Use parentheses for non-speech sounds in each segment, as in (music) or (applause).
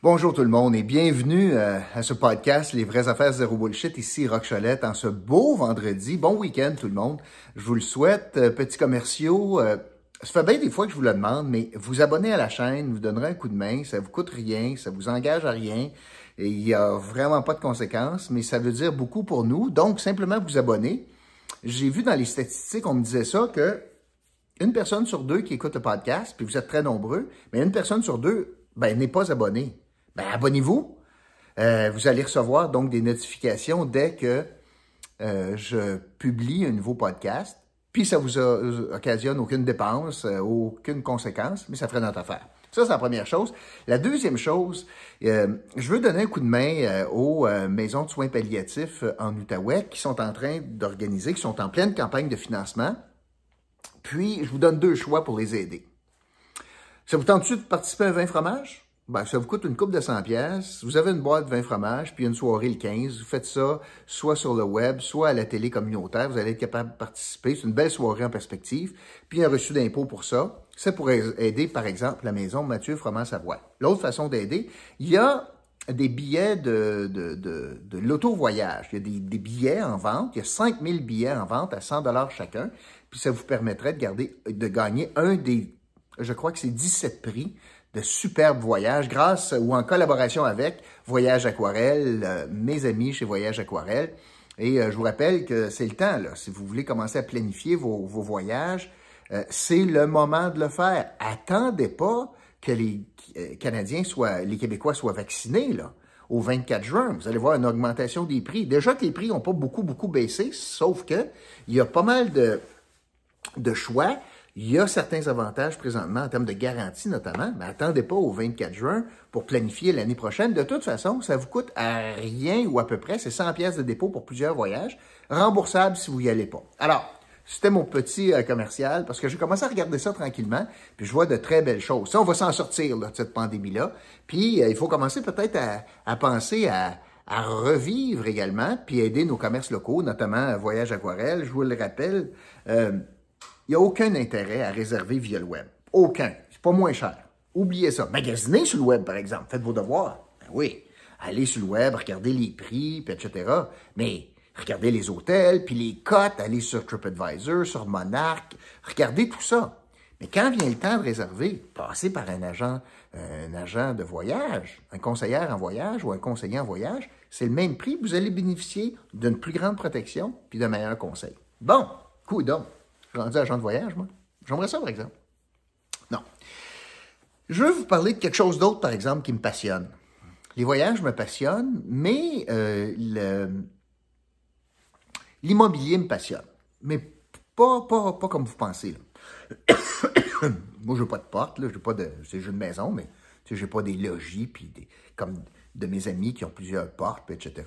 Bonjour tout le monde et bienvenue euh, à ce podcast Les vraies affaires zéro bullshit. Ici Rock en ce beau vendredi. Bon week-end tout le monde. Je vous le souhaite. Euh, petits commerciaux, euh, ça fait bien des fois que je vous le demande, mais vous abonnez à la chaîne, vous donnerez un coup de main, ça vous coûte rien, ça vous engage à rien. Et il n'y a vraiment pas de conséquences, mais ça veut dire beaucoup pour nous. Donc, simplement vous abonner. J'ai vu dans les statistiques, on me disait ça, que une personne sur deux qui écoute le podcast, puis vous êtes très nombreux, mais une personne sur deux ben, n'est pas abonnée ben, abonnez-vous. Euh, vous allez recevoir donc des notifications dès que euh, je publie un nouveau podcast. Puis ça vous occasionne aucune dépense, euh, aucune conséquence, mais ça ferait notre affaire. Ça, c'est la première chose. La deuxième chose, je veux donner un coup de main aux maisons de soins palliatifs en Outaouais qui sont en train d'organiser, qui sont en pleine campagne de financement. Puis, je vous donne deux choix pour les aider. Ça vous tente-tu de participer à 20 fromages? Ben, ça vous coûte une coupe de 100 pièces. Vous avez une boîte de 20 fromages, puis une soirée le 15. Vous faites ça soit sur le web, soit à la télé communautaire. Vous allez être capable de participer. C'est une belle soirée en perspective. Puis un reçu d'impôt pour ça. Ça pourrait aider, par exemple, la maison Mathieu Froment Savoie. L'autre façon d'aider, il y a des billets de, de, de, l'auto-voyage. Il y a des, des, billets en vente. Il y a 5000 billets en vente à 100 dollars chacun. Puis ça vous permettrait de garder, de gagner un des, je crois que c'est 17 prix de superbes voyages grâce ou en collaboration avec Voyage Aquarelle, euh, mes amis chez Voyage Aquarelle. Et euh, je vous rappelle que c'est le temps, là, si vous voulez commencer à planifier vos, voyages, euh, c'est le moment de le faire. Attendez pas que les Canadiens soient, les Québécois soient vaccinés, là au 24 juin. Vous allez voir une augmentation des prix. Déjà que les prix n'ont pas beaucoup, beaucoup baissé, sauf que il y a pas mal de, de choix. Il y a certains avantages présentement en termes de garantie notamment, mais attendez pas au 24 juin pour planifier l'année prochaine. De toute façon, ça vous coûte à rien ou à peu près, c'est 100 pièces de dépôt pour plusieurs voyages, remboursable si vous y allez pas. Alors, c'était mon petit euh, commercial parce que j'ai commencé à regarder ça tranquillement, puis je vois de très belles choses. Ça, on va s'en sortir de cette pandémie-là. Puis euh, il faut commencer peut-être à, penser à, revivre également, puis aider nos commerces locaux, notamment Voyage Aquarelle. Je vous le rappelle. Euh, il n'y a aucun intérêt à réserver via le web. Aucun. C'est pas moins cher. Oubliez ça. Magasinez sur le web, par exemple. Faites vos devoirs. Ben oui. Allez sur le web, regardez les prix, etc. Mais regardez les hôtels, puis les cotes, allez sur TripAdvisor, sur Monarch, regardez tout ça. Mais quand vient le temps de réserver, passez par un agent, un agent de voyage, un conseiller en voyage ou un conseiller en voyage, c'est le même prix, vous allez bénéficier d'une plus grande protection puis de meilleurs conseils. Bon, coup donc. Je suis rendu agent de voyage, moi. J'aimerais ça, par exemple. Non. Je veux vous parler de quelque chose d'autre, par exemple, qui me passionne. Les voyages me passionnent, mais euh, l'immobilier me passionne. Mais pas, pas, pas comme vous pensez. (coughs) Moi, je n'ai pas de porte, là, j'ai pas de. C'est une maison, mais je n'ai pas des logis, puis des, comme de mes amis qui ont plusieurs portes, etc.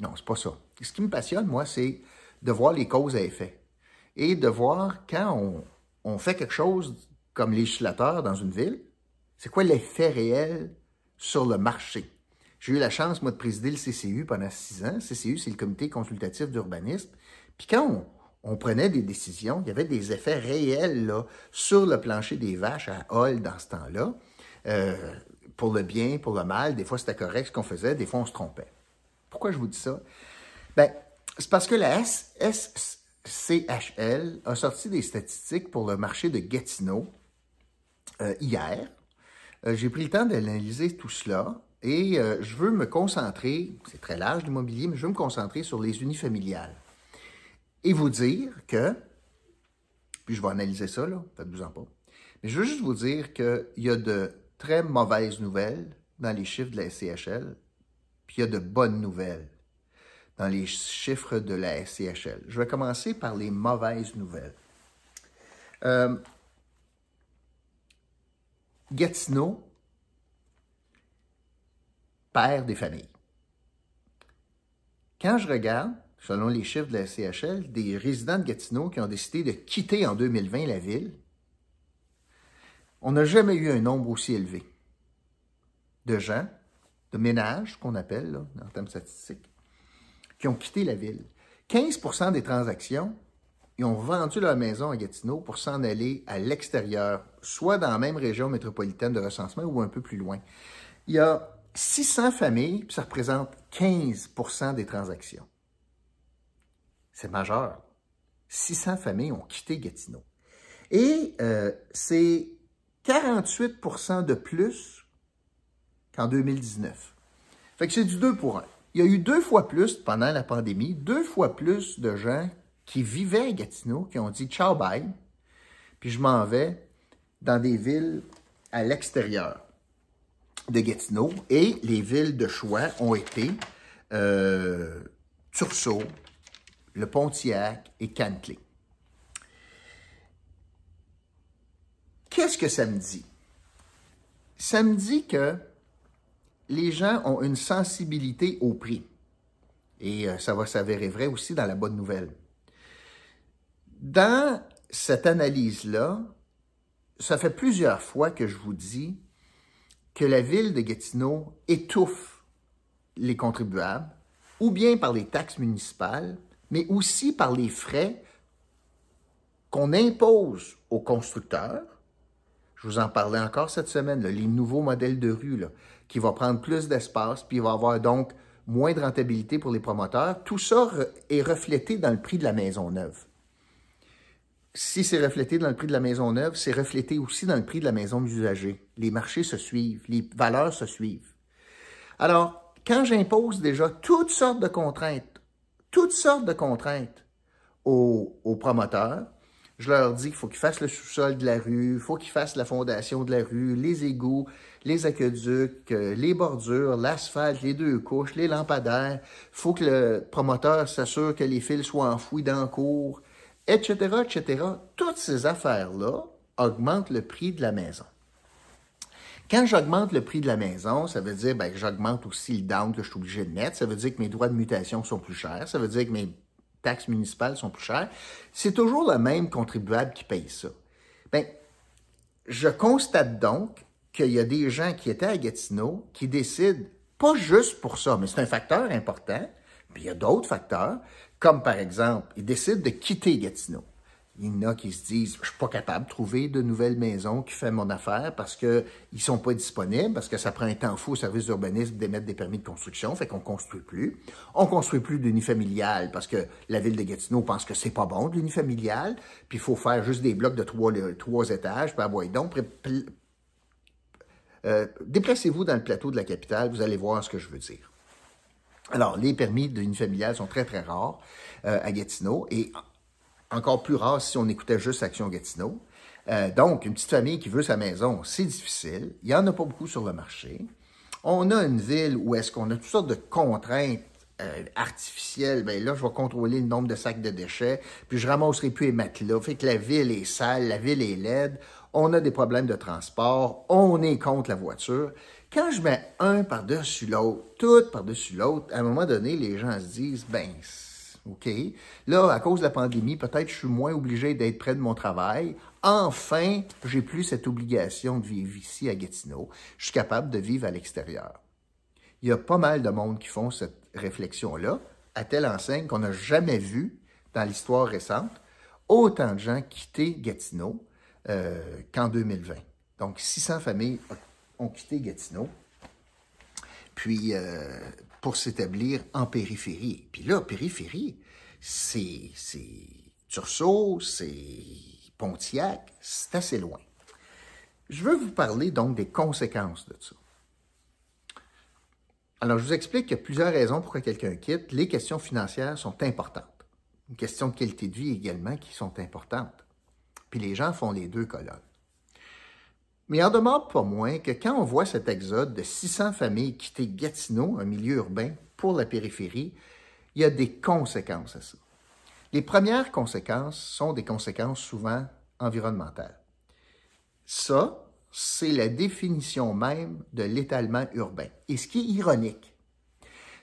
Non, c'est pas ça. Ce qui me passionne, moi, c'est de voir les causes à effet et de voir quand on, fait quelque chose comme législateur dans une ville, c'est quoi l'effet réel sur le marché? J'ai eu la chance, moi, de présider le CCU pendant six ans. CCU, c'est le comité consultatif d'urbanisme. Puis quand on, prenait des décisions, il y avait des effets réels là, sur le plancher des vaches à Hall dans ce temps-là. Euh, pour le bien, pour le mal. Des fois, c'était correct ce qu'on faisait, des fois, on se trompait. Pourquoi je vous dis ça? Ben, c'est parce que la S, CHL a sorti des statistiques pour le marché de Gatineau euh, hier. Euh, j'ai pris le temps d'analyser tout cela et euh, je veux me concentrer, c'est très large l'immobilier, mais je veux me concentrer sur les unifamiliales et vous dire que, puis je vais analyser ça, là, faites-vous en pas, mais je veux juste vous dire qu'il y a de très mauvaises nouvelles dans les chiffres de la CHL, puis il y a de bonnes nouvelles dans les chiffres de la SCHL. Je vais commencer par les mauvaises nouvelles. Euh, Gatineau perd des familles. Quand je regarde, selon les chiffres de la SCHL, des résidents de Gatineau qui ont décidé de quitter en 2020 la ville, on n'a jamais eu un nombre aussi élevé de gens, de ménages qu'on appelle là, en termes statistiques, qui ont quitté la ville. 15% des transactions, ils ont vendu leur maison à Gatineau pour s'en aller à l'extérieur, soit dans la même région métropolitaine de recensement ou un peu plus loin. Il y a 600 familles, ça représente 15% des transactions. C'est majeur. 600 familles ont quitté Gatineau. Et euh, c'est 48% de plus qu'en 2019. Fait que c'est du 2 pour 1. Il y a eu deux fois plus, pendant la pandémie, deux fois plus de gens qui vivaient à Gatineau, qui ont dit ciao bye, puis je m'en vais dans des villes à l'extérieur de Gatineau. Et les villes de choix ont été euh, le Pontiac et Cantley. Qu'est-ce que ça me dit? Ça me dit que les gens ont une sensibilité au prix. Et euh, ça va s'avérer vrai aussi dans la bonne nouvelle. Dans cette analyse-là, ça fait plusieurs fois que je vous dis que la ville de Gatineau étouffe les contribuables, ou bien par les taxes municipales, mais aussi par les frais qu'on impose aux constructeurs. Je vous en parlais encore cette semaine, les nouveaux modèles de rue, qui vont prendre plus d'espace, puis il va avoir donc moins de rentabilité pour les promoteurs. Tout ça est reflété dans le prix de la maison neuve. Si c'est reflété dans le prix de la maison neuve, c'est reflété aussi dans le prix de la maison d'usager. Les marchés se suivent, les valeurs se suivent. Alors, quand j'impose déjà toutes sortes de contraintes toutes sortes de contraintes aux, promoteurs. Je leur dis qu'il faut qu'ils fassent le sous-sol de la rue, il faut qu'ils fassent la fondation de la rue, les égouts, les aqueducs, euh, les bordures, l'asphalte, les deux couches, les lampadaires. Il faut que le promoteur s'assure que les fils soient enfouis dans le cours, etc., etc. Toutes ces affaires-là augmentent le prix de la maison. Quand j'augmente le prix de la maison, ça veut dire ben, que j'augmente aussi le down que je suis obligé de mettre. Ça veut dire que mes droits de mutation sont plus chers. Ça veut dire que mes taxes municipales sont plus chères. C'est toujours le même contribuable qui paye ça. Bien, je constate donc qu'il y a des gens qui étaient à Gatineau qui décident, pas juste pour ça, mais c'est un facteur important, puis il y a d'autres facteurs, comme par exemple, ils décident de quitter Gatineau. Il y en a qui se disent, je suis pas capable de trouver de nouvelles maisons qui font mon affaire parce qu'ils ne sont pas disponibles, parce que ça prend un temps fou au service d'urbanisme d'émettre des permis de construction, fait qu'on construit plus. On construit plus d'unifamilial parce que la ville de Gatineau pense que c'est pas bon de l'unifamilial, puis il faut faire juste des blocs de trois, trois étages, donc, euh, déplacez-vous dans le plateau de la capitale, vous allez voir ce que je veux dire. Alors, les permis d'unifamilial sont très, très rares euh, à Gatineau, et encore plus rare si on écoutait juste Action Gatineau. Euh, donc, une petite famille qui veut sa maison, c'est difficile. Il n'y en a pas beaucoup sur le marché. On a une ville où est-ce qu'on a toutes sortes de contraintes euh, artificielles. Bien là, je vais contrôler le nombre de sacs de déchets, puis je ramasserai plus les matelas. Fait que la ville est sale, la ville est laide. On a des problèmes de transport. On est contre la voiture. Quand je mets un par-dessus l'autre, tout par-dessus l'autre, à un moment donné, les gens se disent, ben, OK? Là, à cause de la pandémie, peut-être je suis moins obligé d'être près de mon travail. Enfin, j'ai plus cette obligation de vivre ici à Gatineau. Je suis capable de vivre à l'extérieur. Il y a pas mal de monde qui font cette réflexion-là, à telle enseigne qu'on n'a jamais vu dans l'histoire récente autant de gens quitter Gatineau euh, qu'en 2020. Donc, 600 familles ont quitté Gatineau. Puis, euh, pour s'établir en périphérie. Puis là, périphérie, c'est Tursault, c'est Pontiac, c'est assez loin. Je veux vous parler donc des conséquences de ça. Alors, je vous explique qu'il y a plusieurs raisons pourquoi quelqu'un quitte. Les questions financières sont importantes. Une question de qualité de vie également qui sont importantes. Puis les gens font les deux colonnes. Mais il en demeure pas moins que quand on voit cet exode de 600 familles quitter Gatineau, un milieu urbain, pour la périphérie, il y a des conséquences à ça. Les premières conséquences sont des conséquences souvent environnementales. Ça, c'est la définition même de l'étalement urbain. Et ce qui est ironique,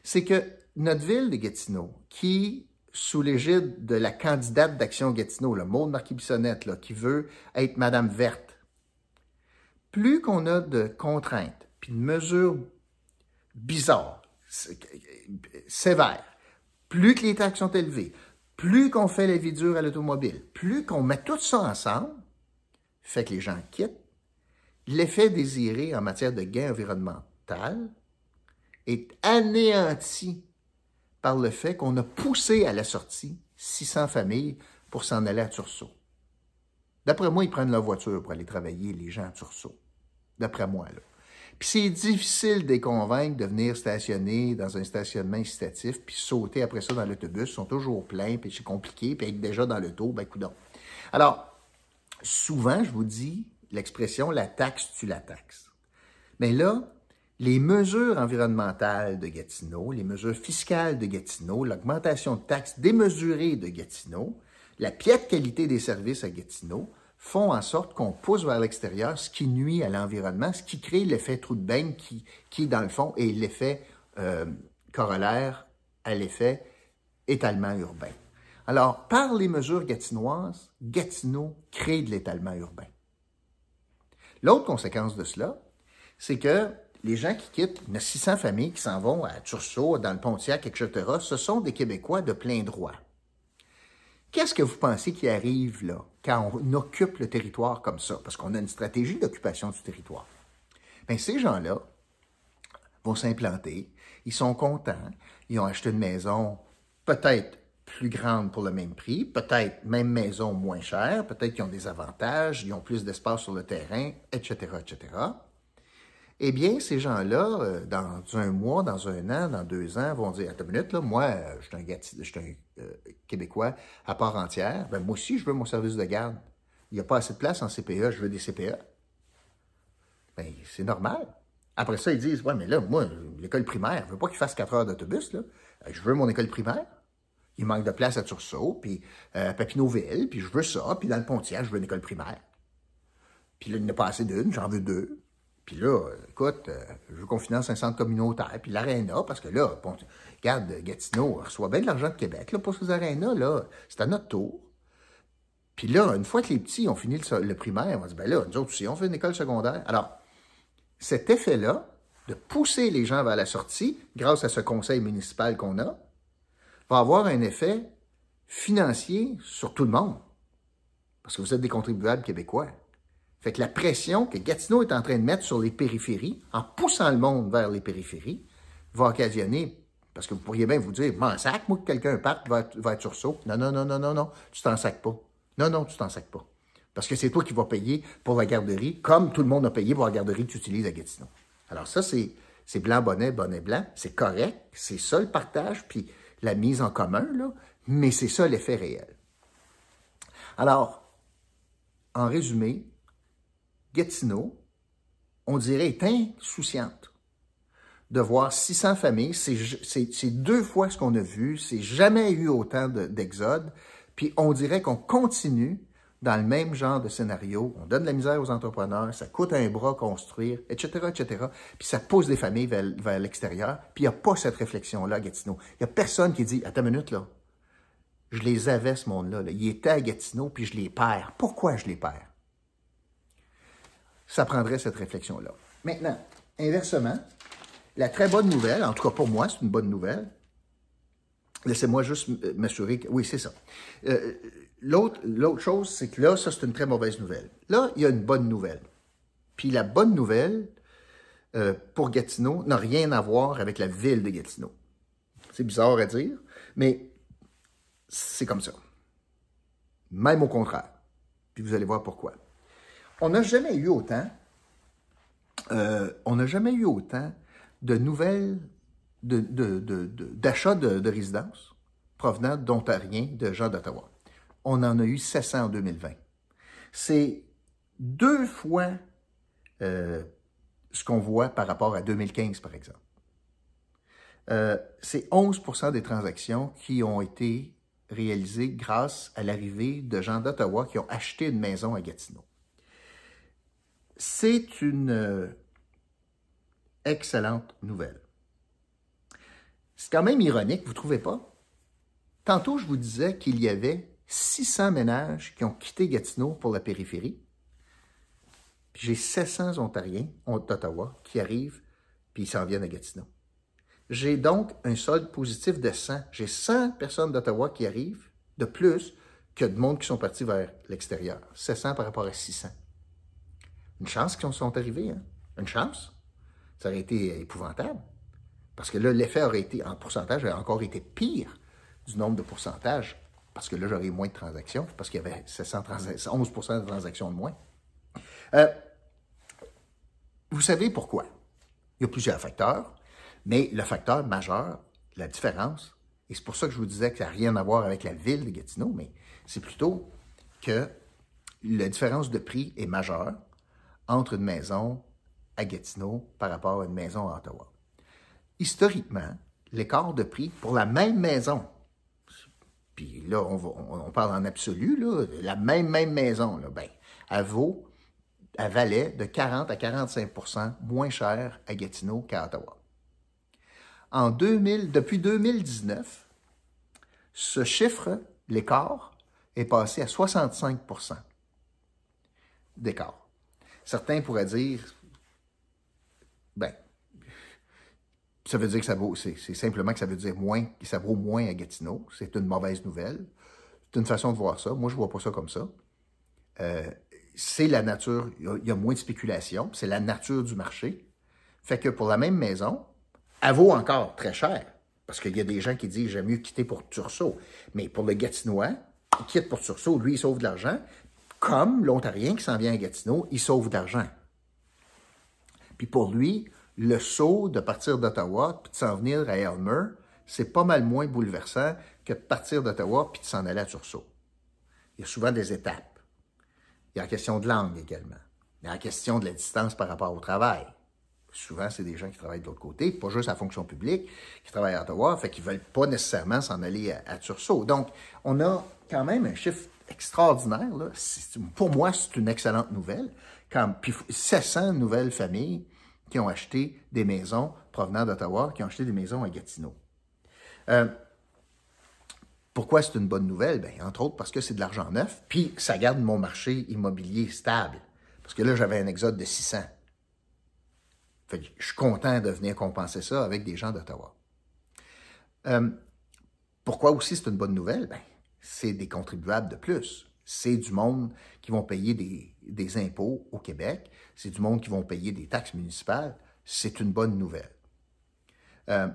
c'est que notre ville de Gatineau, qui, sous l'égide de la candidate d'Action Gatineau, le Maud Marquis-Bissonnette, qui veut être Madame Verte, plus qu'on a de contraintes, puis de mesures bizarres, sévères, plus que les taxes sont élevées, plus qu'on fait la vie dure à l'automobile, plus qu'on met tout ça ensemble, fait que les gens quittent, l'effet désiré en matière de gain environnemental est anéanti par le fait qu'on a poussé à la sortie 600 familles pour s'en aller à Tursault. D'après moi, ils prennent leur voiture pour aller travailler, les gens à Tursault. D'après moi, là. Puis c'est difficile de les convaincre de venir stationner dans un stationnement incitatif, puis sauter après ça dans l'autobus. Ils sont toujours pleins, puis c'est compliqué, puis être déjà dans l'auto, ben coudons. Alors, souvent, je vous dis l'expression « la taxe tu la taxe ». Mais là, les mesures environnementales de Gatineau, les mesures fiscales de Gatineau, l'augmentation de taxes démesurée de Gatineau, la piètre qualité des services à Gatineau, font en sorte qu'on pousse vers l'extérieur, ce qui nuit à l'environnement, ce qui crée l'effet trou de beigne qui, qui, dans le fond, est l'effet euh, corollaire à l'effet étalement urbain. Alors, par les mesures gatinoises, Gatineau crée de l'étalement urbain. L'autre conséquence de cela, c'est que les gens qui quittent, il y a 600 familles qui s'en vont à Tursault, dans le Pontiac, etc., ce sont des Québécois de plein droit. Qu'est-ce que vous pensez qui arrive là, quand on occupe le territoire comme ça? Parce qu'on a une stratégie d'occupation du territoire. Bien, ces gens-là vont s'implanter, ils sont contents, ils ont acheté une maison peut-être plus grande pour le même prix, peut-être même maison moins chère, peut-être qu'ils ont des avantages, ils ont plus d'espace sur le terrain, etc., etc. Eh bien, ces gens-là, euh, dans un mois, dans un an, dans deux ans, vont dire, attends une minute, là, moi, euh, je suis un, euh, Québécois à part entière, ben, moi aussi, je veux mon service de garde. Il n'y a pas assez de place en CPE, je veux des CPE. Ben, c'est normal. Après ça, ils disent, ouais, mais là, moi, l'école primaire, je veux pas qu'il fasse quatre heures d'autobus, là. Je veux mon école primaire. Il manque de place à Tursault, puis à Papineauville, puis je veux ça, puis dans le Pontiac, je veux une école primaire. Puis là, il n'y a pas assez d'une, j'en veux deux. Puis là, écoute, euh, je veux qu'on finance un centre communautaire, puis l'aréna, parce que là, bon, regarde, Gatineau reçoit bien de l'argent de Québec là, pour ces arénas, là. C'est à notre tour. Puis là, une fois que les petits ont fini le, primaire, on va dire, ben là, nous autres aussi, on fait une école secondaire. Alors, cet effet-là, de pousser les gens vers la sortie, grâce à ce conseil municipal qu'on a, va avoir un effet financier sur tout le monde. Parce que vous êtes des contribuables québécois. Fait que la pression que Gatineau est en train de mettre sur les périphéries, en poussant le monde vers les périphéries, va occasionner, parce que vous pourriez bien vous dire, m'en sac, moi, que quelqu'un parte, va, va être saut. Non, non, non, non, non, non, tu t'en sacs pas. Non, non, tu t'en sacs pas. Parce que c'est toi qui vas payer pour la garderie, comme tout le monde a payé pour la garderie que tu utilises à Gatineau. Alors ça, c'est, c'est blanc, bonnet, bonnet, blanc. C'est correct. C'est ça le partage, puis la mise en commun, là. Mais c'est ça l'effet réel. Alors, en résumé, Gatineau, on dirait, est insouciante de voir 600 familles. C'est deux fois ce qu'on a vu. C'est jamais eu autant d'exode. Puis on dirait qu'on continue dans le même genre de scénario. On donne de la misère aux entrepreneurs, ça coûte un bras construire, etc., etc. Puis ça pousse des familles vers, l'extérieur. Puis il n'y a pas cette réflexion-là à Gatineau. Il n'y a personne qui dit, attends une minute, là, je les avais, ce monde-là. Là. Étaient à Gatineau, puis je les perds. Pourquoi je les perds? Ça prendrait cette réflexion-là. Maintenant, inversement, la très bonne nouvelle, en tout cas pour moi, c'est une bonne nouvelle. Laissez-moi juste m'assurer que... Oui, c'est ça. Euh, l'autre chose, c'est que là, ça, c'est une très mauvaise nouvelle. Là, il y a une bonne nouvelle. Puis la bonne nouvelle, euh, pour Gatineau, n'a rien à voir avec la ville de Gatineau. C'est bizarre à dire, mais c'est comme ça. Même au contraire. Puis vous allez voir pourquoi. On n'a jamais eu autant, euh, on n'a jamais eu autant de nouvelles d'achats de, de, de, résidences provenant d'Ontariens, de gens d'Ottawa. On en a eu 700 en 2020. C'est deux fois euh, ce qu'on voit par rapport à 2015, par exemple. Euh, c'est 11% des transactions qui ont été réalisées grâce à l'arrivée de gens d'Ottawa qui ont acheté une maison à Gatineau. C'est une euh, excellente nouvelle. C'est quand même ironique, vous ne trouvez pas? Tantôt, je vous disais qu'il y avait 600 ménages qui ont quitté Gatineau pour la périphérie. Puis j'ai 700 Ontariens d'Ottawa qui arrivent, puis ils s'en viennent à Gatineau. J'ai donc un solde positif de 100. J'ai 100 personnes d'Ottawa qui arrivent, de plus que de monde qui sont partis vers l'extérieur. 700 par rapport à 600. Une chance qu'ils sont arrivés, hein? Une chance. Ça aurait été épouvantable. Parce que là, l'effet aurait été, en pourcentage, aurait encore été pire du nombre de pourcentages, parce que là, j'aurais moins de transactions, parce qu'il y avait 11% de transactions de moins. Euh, vous savez pourquoi? Il y a plusieurs facteurs, mais le facteur majeur, la différence, et c'est pour ça que je vous disais que ça n'a rien à voir avec la ville de Gatineau, mais c'est plutôt que la différence de prix est majeure entre une maison à Gatineau par rapport à une maison à Ottawa. Historiquement, l'écart de prix pour la même maison, puis là, on, parle en absolu, la même, même maison, là, ben, elle vaut, elle valait de 40 à 45% moins cher à Gatineau qu'à Ottawa. En 2000, depuis 2019, ce chiffre, l'écart, est passé à 65% d'écart. Certains pourraient dire, ben, ça veut dire que ça vaut, c'est simplement que ça veut dire moins, que ça vaut moins à Gatineau. C'est une mauvaise nouvelle. C'est une façon de voir ça. Moi, je vois pas ça comme ça. Euh, c'est la nature, il y, a moins de spéculation, c'est la nature du marché. Fait que pour la même maison, elle vaut encore très cher. Parce qu'il y a des gens qui disent j'aime mieux quitter pour Tursault. Mais pour le Gatinois, il quitte pour Tursault, lui, il sauve de l'argent. Comme l'Ontarien qui s'en vient à Gatineau, il sauve de l'argent. Puis pour lui, le saut de partir d'Ottawa puis de s'en venir à Elmer, c'est pas mal moins bouleversant que de partir d'Ottawa puis de s'en aller à Tursault. Il y a souvent des étapes. Il y a la question de langue également. Il y a la question de la distance par rapport au travail. Souvent, c'est des gens qui travaillent de l'autre côté, pas juste à la fonction publique, qui travaillent à Ottawa, fait qu'ils ne veulent pas nécessairement s'en aller à, Tursault. Donc, on a quand même un chiffre extraordinaire. Pour moi, c'est une excellente nouvelle. Quand, puis 700 nouvelles familles qui ont acheté des maisons provenant d'Ottawa, qui ont acheté des maisons à Gatineau. Euh, pourquoi c'est une bonne nouvelle? Bien, entre autres parce que c'est de l'argent neuf, puis ça garde mon marché immobilier stable. Parce que là, j'avais un exode de 600. Fait je suis content de venir compenser ça avec des gens d'Ottawa. Euh, pourquoi aussi c'est une bonne nouvelle? Ben, c'est des contribuables de plus. C'est du monde qui vont payer des, impôts au Québec. C'est du monde qui vont payer des taxes municipales. C'est une bonne nouvelle. Euh,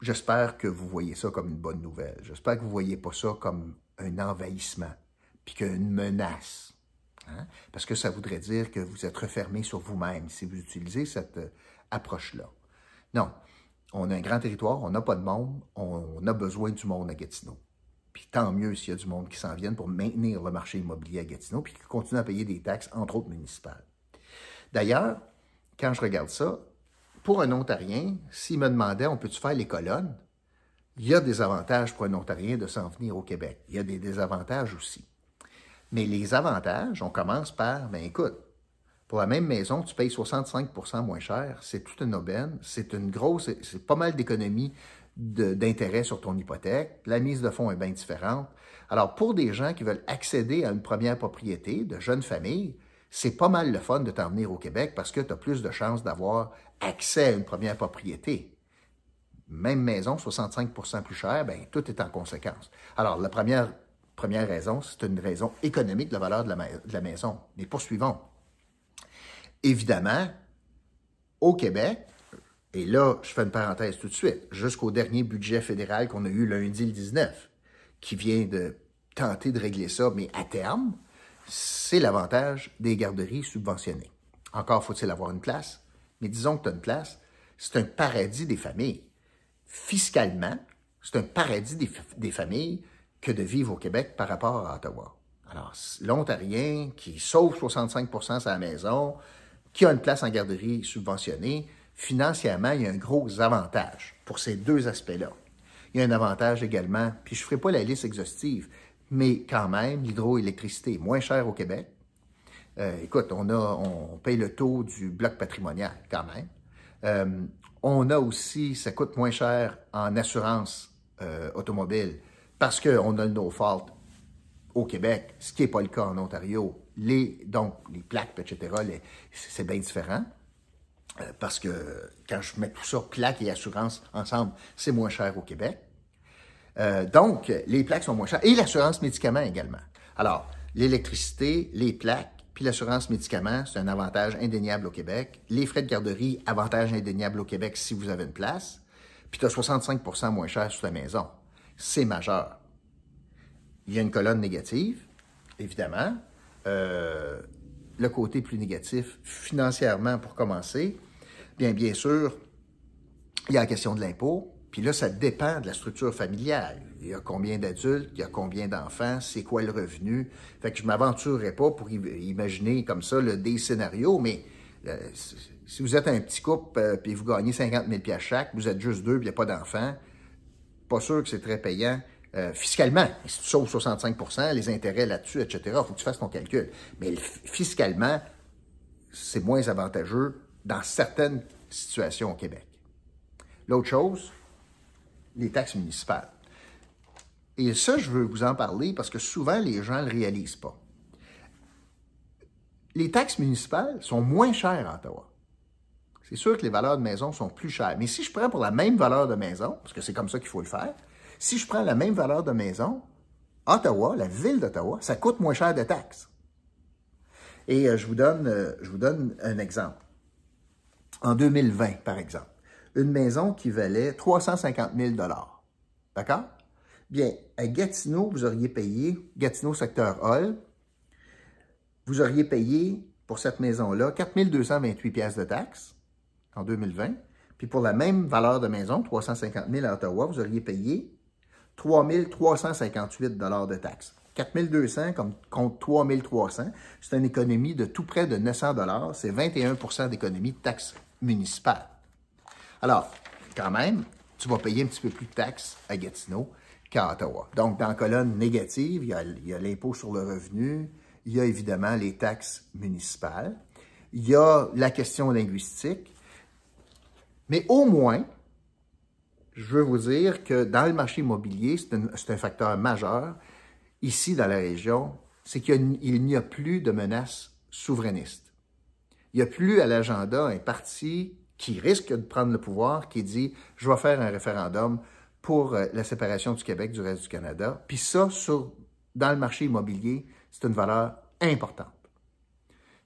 j'espère que vous voyez ça comme une bonne nouvelle. J'espère que vous ne voyez pas ça comme un envahissement, puis qu'une menace. Hein? Parce que ça voudrait dire que vous êtes refermé sur vous-même si vous utilisez cette euh, approche-là. Non, on a un grand territoire, on n'a pas de monde, on a besoin du monde à Gatineau. Puis tant mieux s'il y a du monde qui s'en vient pour maintenir le marché immobilier à Gatineau, puis qui continue à payer des taxes, entre autres municipales. D'ailleurs, quand je regarde ça, pour un Ontarien, s'il me demandait on peut-tu faire les colonnes, il y a des avantages pour un Ontarien de s'en venir au Québec. Il y a des désavantages aussi. Mais les avantages, on commence par, ben écoute, pour la même maison, tu payes 65% moins cher, c'est toute une aubaine, c'est une grosse, c'est pas mal d'économies d'intérêt sur ton hypothèque, la mise de fonds est bien différente. Alors, pour des gens qui veulent accéder à une première propriété, de jeunes familles, c'est pas mal le fun de t'en venir au Québec parce que tu as plus de chances d'avoir accès à une première propriété. Même maison, 65% plus cher, bien, tout est en conséquence. Alors, la première Première raison, c'est une raison économique de la valeur de la, maison. Mais poursuivons. Évidemment, au Québec, et là, je fais une parenthèse tout de suite, jusqu'au dernier budget fédéral qu'on a eu lundi le 19, qui vient de tenter de régler ça, mais à terme, c'est l'avantage des garderies subventionnées. Encore faut-il avoir une place, mais disons que tu as une place, c'est un paradis des familles. Fiscalement, c'est un paradis des familles que de vivre au Québec par rapport à Ottawa. Alors, l'Ontarien qui sauve 65 de sa maison, qui a une place en garderie subventionnée, financièrement, il y a un gros avantage pour ces deux aspects-là. Il y a un avantage également, puis je ne ferai pas la liste exhaustive, mais quand même, l'hydroélectricité est moins chère au Québec. Euh, écoute, on, on paye le taux du bloc patrimonial quand même. Euh, on a aussi, ça coûte moins cher en assurance euh, automobile parce qu'on a le no-fault au Québec, ce qui n'est pas le cas en Ontario. Les, donc, les plaques, etc., c'est bien différent. Euh, parce que quand je mets tout ça, plaques et assurance ensemble, c'est moins cher au Québec. Euh, donc, les plaques sont moins chères. Et l'assurance médicaments également. Alors, l'électricité, les plaques, puis l'assurance médicaments, c'est un avantage indéniable au Québec. Les frais de garderie, avantage indéniable au Québec si vous avez une place. Puis tu as 65% moins cher sur ta maison. C'est majeur. Il y a une colonne négative, évidemment. Euh, le côté plus négatif, financièrement, pour commencer, bien, bien sûr, il y a la question de l'impôt. Puis là, ça dépend de la structure familiale. Il y a combien d'adultes, il y a combien d'enfants, c'est quoi le revenu. Fait que je ne m'aventurerai pas pour imaginer comme ça le, des scénarios, mais euh, si vous êtes un petit couple euh, puis vous gagnez 50 000 chaque, vous êtes juste deux puis il n'y a pas d'enfants, pas sûr que c'est très payant euh, fiscalement. Si tu sauves 65% les intérêts là-dessus, etc., il faut que tu fasses ton calcul. Mais fiscalement, c'est moins avantageux dans certaines situations au Québec. L'autre chose, les taxes municipales. Et ça, je veux vous en parler parce que souvent, les gens ne le réalisent pas. Les taxes municipales sont moins chères à Ottawa. C'est sûr que les valeurs de maison sont plus chères. Mais si je prends pour la même valeur de maison, parce que c'est comme ça qu'il faut le faire, si je prends la même valeur de maison, Ottawa, la ville d'Ottawa, ça coûte moins cher de taxes. Et euh, je, vous donne, euh, je vous donne un exemple. En 2020, par exemple, une maison qui valait 350 000 D'accord? Bien, à Gatineau, vous auriez payé, Gatineau secteur Hall, vous auriez payé pour cette maison-là 4 228 pièces de taxes en 2020. Puis pour la même valeur de maison, 350 000 à Ottawa, vous auriez payé 3 358 de taxes. 4 200 contre 3 300, c'est une économie de tout près de 900 C'est 21% d'économie de taxes municipales. Alors, quand même, tu vas payer un petit peu plus de taxes à Gatineau qu'à Ottawa. Donc, dans la colonne négative, il y a l'impôt sur le revenu, il y a évidemment les taxes municipales, il y a la question linguistique, mais au moins, je veux vous dire que dans le marché immobilier, c'est un, facteur majeur ici dans la région, c'est qu'il n'y a plus de menaces souverainistes. Il n'y a plus à l'agenda un parti qui risque de prendre le pouvoir, qui dit je vais faire un référendum pour euh, la séparation du Québec du reste du Canada. Puis ça, dans le marché immobilier, c'est une valeur importante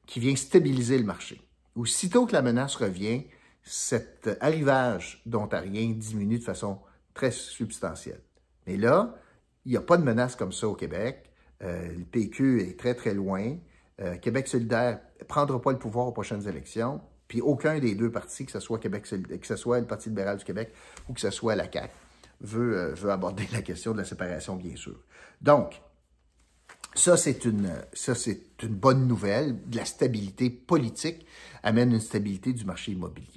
qui vient stabiliser le marché. Aussitôt que la menace revient, cet arrivage d'Ontariens diminue de façon très substantielle. Mais là, il n'y a pas de menace comme ça au Québec. Euh, le PQ est très, très loin. Euh, Québec solidaire ne prendra pas le pouvoir aux prochaines élections. Puis aucun des deux partis, que ce soit Québec que ce soit le Parti libéral du Québec ou que ce soit la CAQ, veut, euh, veut aborder la question de la séparation, bien sûr. Donc, ça, c'est une, une bonne nouvelle. De la stabilité politique amène une stabilité du marché immobilier.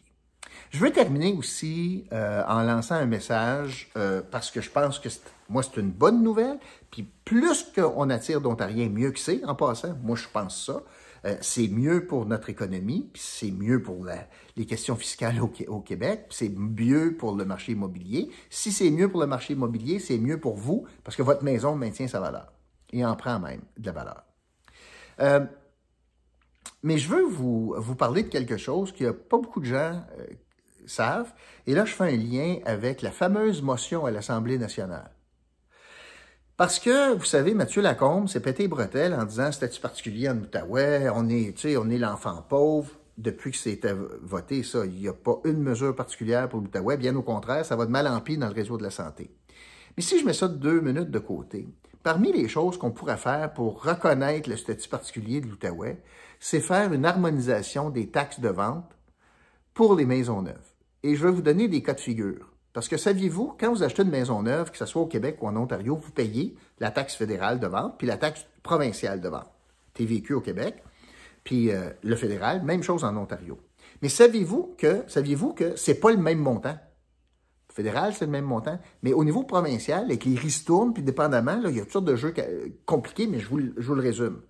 Je veux terminer aussi euh, en lançant un message euh, parce que je pense que moi, c'est une bonne nouvelle. Puis plus qu'on attire d'Ontariens, mieux que c'est, en passant. Moi, je pense ça. Euh, c'est mieux pour notre économie, puis c'est mieux pour les questions fiscales au, Québec, puis c'est mieux pour le marché immobilier. Si c'est mieux pour le marché immobilier, c'est mieux pour vous parce que votre maison maintient sa valeur et en prend même de la valeur. mais je veux vous, vous parler de quelque chose qu'il n'y a pas beaucoup de gens savent. Et là, je fais un lien avec la fameuse motion à l'Assemblée nationale. Parce que, vous savez, Mathieu Lacombe s'est pété bretelles en disant statut particulier en Outaouais, on est, on est l'enfant pauvre. Depuis que c'était voté, ça, il n'y a pas une mesure particulière pour l'Outaouais. Bien au contraire, ça va de mal en pis dans le réseau de la santé. Mais si je mets ça deux minutes de côté, parmi les choses qu'on pourrait faire pour reconnaître le statut particulier de l'Outaouais, c'est faire une harmonisation des taxes de vente pour les maisons neuves. Et je vais vous donner des cas de figure. Parce que saviez-vous, quand vous achetez une maison neuve, que ce soit au Québec ou en Ontario, vous payez la taxe fédérale de vente puis la taxe provinciale de vente. TVQ au Québec, puis euh, le fédéral, même chose en Ontario. Mais saviez-vous que saviez-vous que pas le même montant? Fédéral, c'est le même montant, mais au niveau provincial, avec les ristournes, puis dépendamment, là, il y a toutes sortes de jeux compliqués, mais je vous, je vous le résume.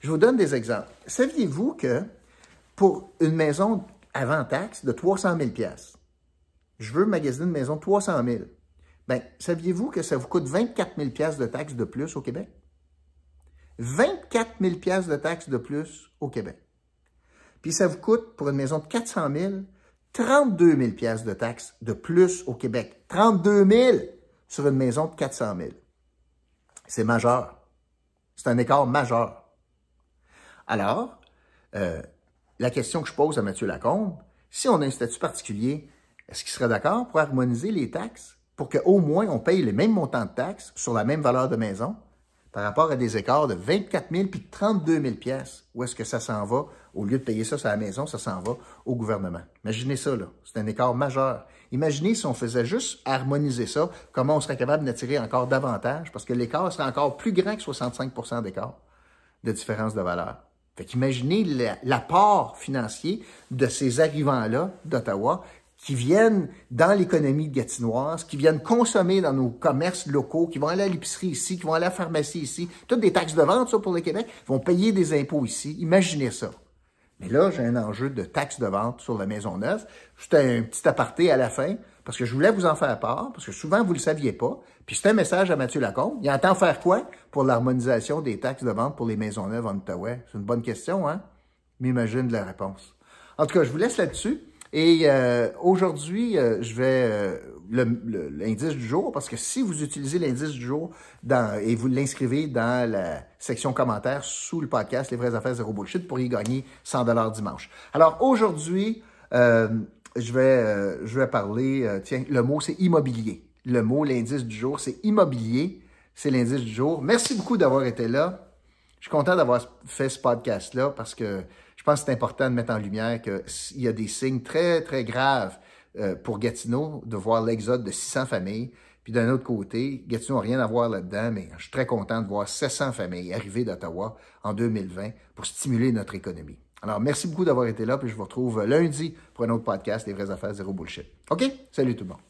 Je vous donne des exemples. Saviez-vous que pour une maison avant taxe de 300 000 Je veux magasiner une maison de 300 000 Bien, saviez-vous que ça vous coûte 24 000 de taxes de plus au Québec? 24 000 de taxes de plus au Québec. Puis ça vous coûte, pour une maison de 400 000 32 000 de taxes de plus au Québec. 32 000 sur une maison de 400 000 C'est majeur. C'est un écart majeur. Alors, euh, la question que je pose à Mathieu Lacombe, si on a un statut particulier, est-ce qu'il serait d'accord pour harmoniser les taxes pour qu'au moins on paye les mêmes montants de taxes sur la même valeur de maison par rapport à des écarts de 24 000 puis de 32 000 pièces Où est-ce que ça s'en va? Au lieu de payer ça sur la maison, ça s'en va au gouvernement. Imaginez ça, là. C'est un écart majeur. Imaginez si on faisait juste harmoniser ça, comment on serait capable d'attirer encore davantage, parce que l'écart serait encore plus grand que 65% d'écart de différence de valeur. Fait qu'imaginez l'apport financier de ces arrivants-là d'Ottawa qui viennent dans l'économie gatinoise, qui viennent consommer dans nos commerces locaux, qui vont aller à l'épicerie ici, qui vont aller à la pharmacie ici, toutes des taxes de vente, ça, pour le Québec, vont payer des impôts ici. Imaginez ça. Mais là, j'ai un enjeu de taxes de vente sur la maison neuve. C'était un petit aparté à la fin, parce que je voulais vous en faire part, parce que souvent, vous ne le saviez pas. Puis c'est un message à Mathieu Lacombe. Il entend faire quoi pour l'harmonisation des taxes de vente pour les maisons neuves en Outaouais? C'est une bonne question, hein? M'imagine la réponse. En tout cas, je vous laisse là-dessus. Et euh, aujourd'hui, euh, je vais euh, l'indice du jour, parce que si vous utilisez l'indice du jour dans, et vous l'inscrivez dans la section commentaires sous le podcast Les vraies affaires zéro bullshit, pour y gagner 100 dollars dimanche. Alors aujourd'hui, je vais je vais parler. tiens, le mot c'est immobilier. Le mot, l'indice du jour, c'est immobilier. C'est l'indice du jour. Merci beaucoup d'avoir été là. Je suis content d'avoir fait ce podcast-là parce que je pense que c'est important de mettre en lumière qu'il y a des signes très, très graves euh, pour Gatineau de voir l'exode de 600 familles. Puis d'un autre côté, Gatineau n'a rien à voir là-dedans, mais je suis très content de voir 700 familles arriver d'Ottawa en 2020 pour stimuler notre économie. Alors, merci beaucoup d'avoir été là, puis je vous retrouve lundi pour un autre podcast, Les vraies affaires zéro bullshit. OK? Salut tout le monde.